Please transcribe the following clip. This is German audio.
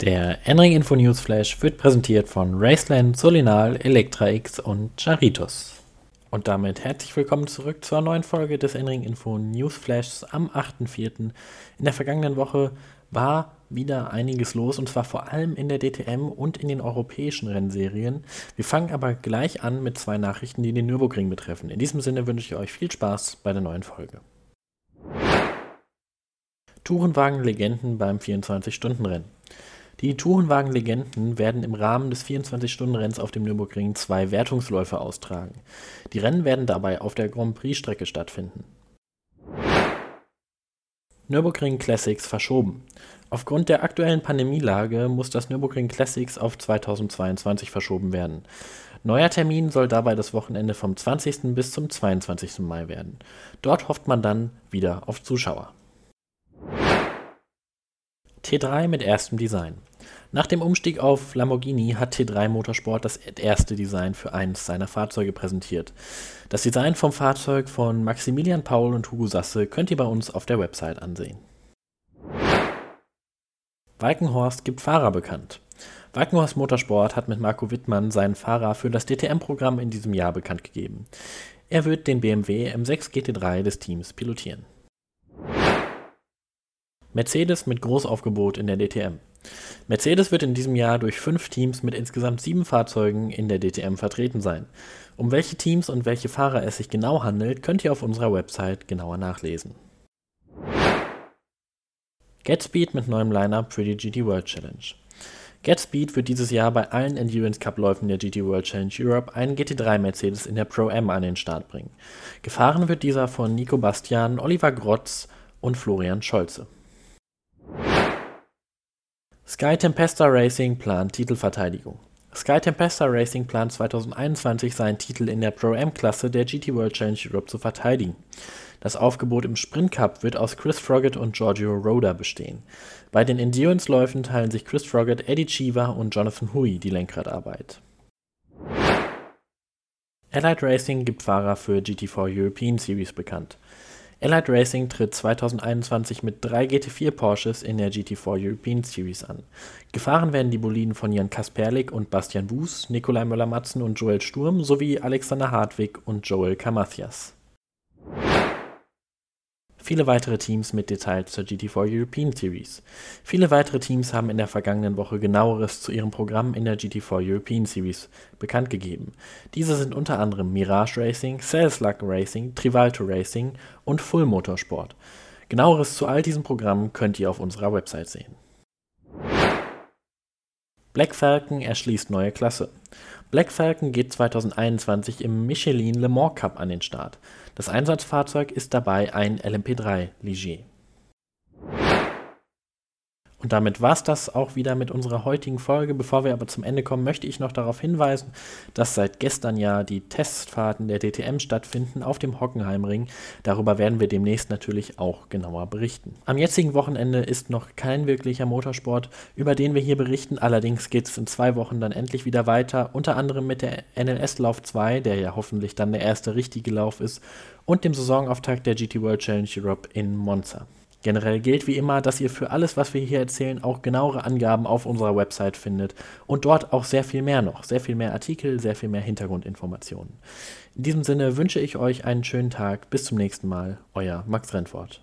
Der Enring Info News Flash wird präsentiert von Raceland, Solinal, Elektra X und Charitos. Und damit herzlich willkommen zurück zur neuen Folge des Enring Info News Flashs am 8.4. In der vergangenen Woche war wieder einiges los und zwar vor allem in der DTM und in den europäischen Rennserien. Wir fangen aber gleich an mit zwei Nachrichten, die den Nürburgring betreffen. In diesem Sinne wünsche ich euch viel Spaß bei der neuen Folge. Tourenwagen-Legenden beim 24-Stunden-Rennen. Die Tourenwagen-Legenden werden im Rahmen des 24-Stunden-Renns auf dem Nürburgring zwei Wertungsläufe austragen. Die Rennen werden dabei auf der Grand Prix-Strecke stattfinden. Nürburgring Classics verschoben. Aufgrund der aktuellen Pandemielage muss das Nürburgring Classics auf 2022 verschoben werden. Neuer Termin soll dabei das Wochenende vom 20. bis zum 22. Mai werden. Dort hofft man dann wieder auf Zuschauer. T3 mit erstem Design. Nach dem Umstieg auf Lamborghini hat T3 Motorsport das erste Design für eines seiner Fahrzeuge präsentiert. Das Design vom Fahrzeug von Maximilian Paul und Hugo Sasse könnt ihr bei uns auf der Website ansehen. Walkenhorst gibt Fahrer bekannt. Walkenhorst Motorsport hat mit Marco Wittmann seinen Fahrer für das DTM-Programm in diesem Jahr bekannt gegeben. Er wird den BMW M6 GT3 des Teams pilotieren. Mercedes mit Großaufgebot in der DTM. Mercedes wird in diesem Jahr durch fünf Teams mit insgesamt sieben Fahrzeugen in der DTM vertreten sein. Um welche Teams und welche Fahrer es sich genau handelt, könnt ihr auf unserer Website genauer nachlesen. GetSpeed mit neuem Lineup für die GT World Challenge. GetSpeed wird dieses Jahr bei allen Endurance Cup Läufen der GT World Challenge Europe einen GT3 Mercedes in der Pro M an den Start bringen. Gefahren wird dieser von Nico Bastian, Oliver Grotz und Florian Scholze. Sky Tempesta Racing plant Titelverteidigung. Sky Tempesta Racing plant 2021 seinen Titel in der Pro-M-Klasse der GT World Challenge Europe zu verteidigen. Das Aufgebot im Sprint Cup wird aus Chris Froggatt und Giorgio Roda bestehen. Bei den Endurance-Läufen teilen sich Chris Froggatt, Eddie Cheever und Jonathan Hui die Lenkradarbeit. Allied Racing gibt Fahrer für GT4 European Series bekannt. Allied Racing tritt 2021 mit drei GT4 Porsches in der GT4 European Series an. Gefahren werden die Boliden von Jan Kasperlik und Bastian Buß, Nikolai Möller-Matzen und Joel Sturm sowie Alexander Hartwig und Joel Kamathias. Viele weitere Teams mit Details zur GT4 European Series. Viele weitere Teams haben in der vergangenen Woche genaueres zu ihrem Programm in der GT4 European Series bekannt gegeben. Diese sind unter anderem Mirage Racing, Salesluck Racing, Trivalto Racing und Full Motorsport. Genaueres zu all diesen Programmen könnt ihr auf unserer Website sehen. Black Falcon erschließt neue Klasse. Black Falcon geht 2021 im Michelin Le Mans Cup an den Start. Das Einsatzfahrzeug ist dabei ein LMP3 Ligier. Und damit war es das auch wieder mit unserer heutigen Folge. Bevor wir aber zum Ende kommen, möchte ich noch darauf hinweisen, dass seit gestern ja die Testfahrten der DTM stattfinden auf dem Hockenheimring. Darüber werden wir demnächst natürlich auch genauer berichten. Am jetzigen Wochenende ist noch kein wirklicher Motorsport, über den wir hier berichten. Allerdings geht es in zwei Wochen dann endlich wieder weiter, unter anderem mit der NLS Lauf 2, der ja hoffentlich dann der erste richtige Lauf ist, und dem Saisonauftakt der GT World Challenge Europe in Monza. Generell gilt wie immer, dass ihr für alles, was wir hier erzählen, auch genauere Angaben auf unserer Website findet und dort auch sehr viel mehr noch, sehr viel mehr Artikel, sehr viel mehr Hintergrundinformationen. In diesem Sinne wünsche ich euch einen schönen Tag, bis zum nächsten Mal, euer Max Rentfort.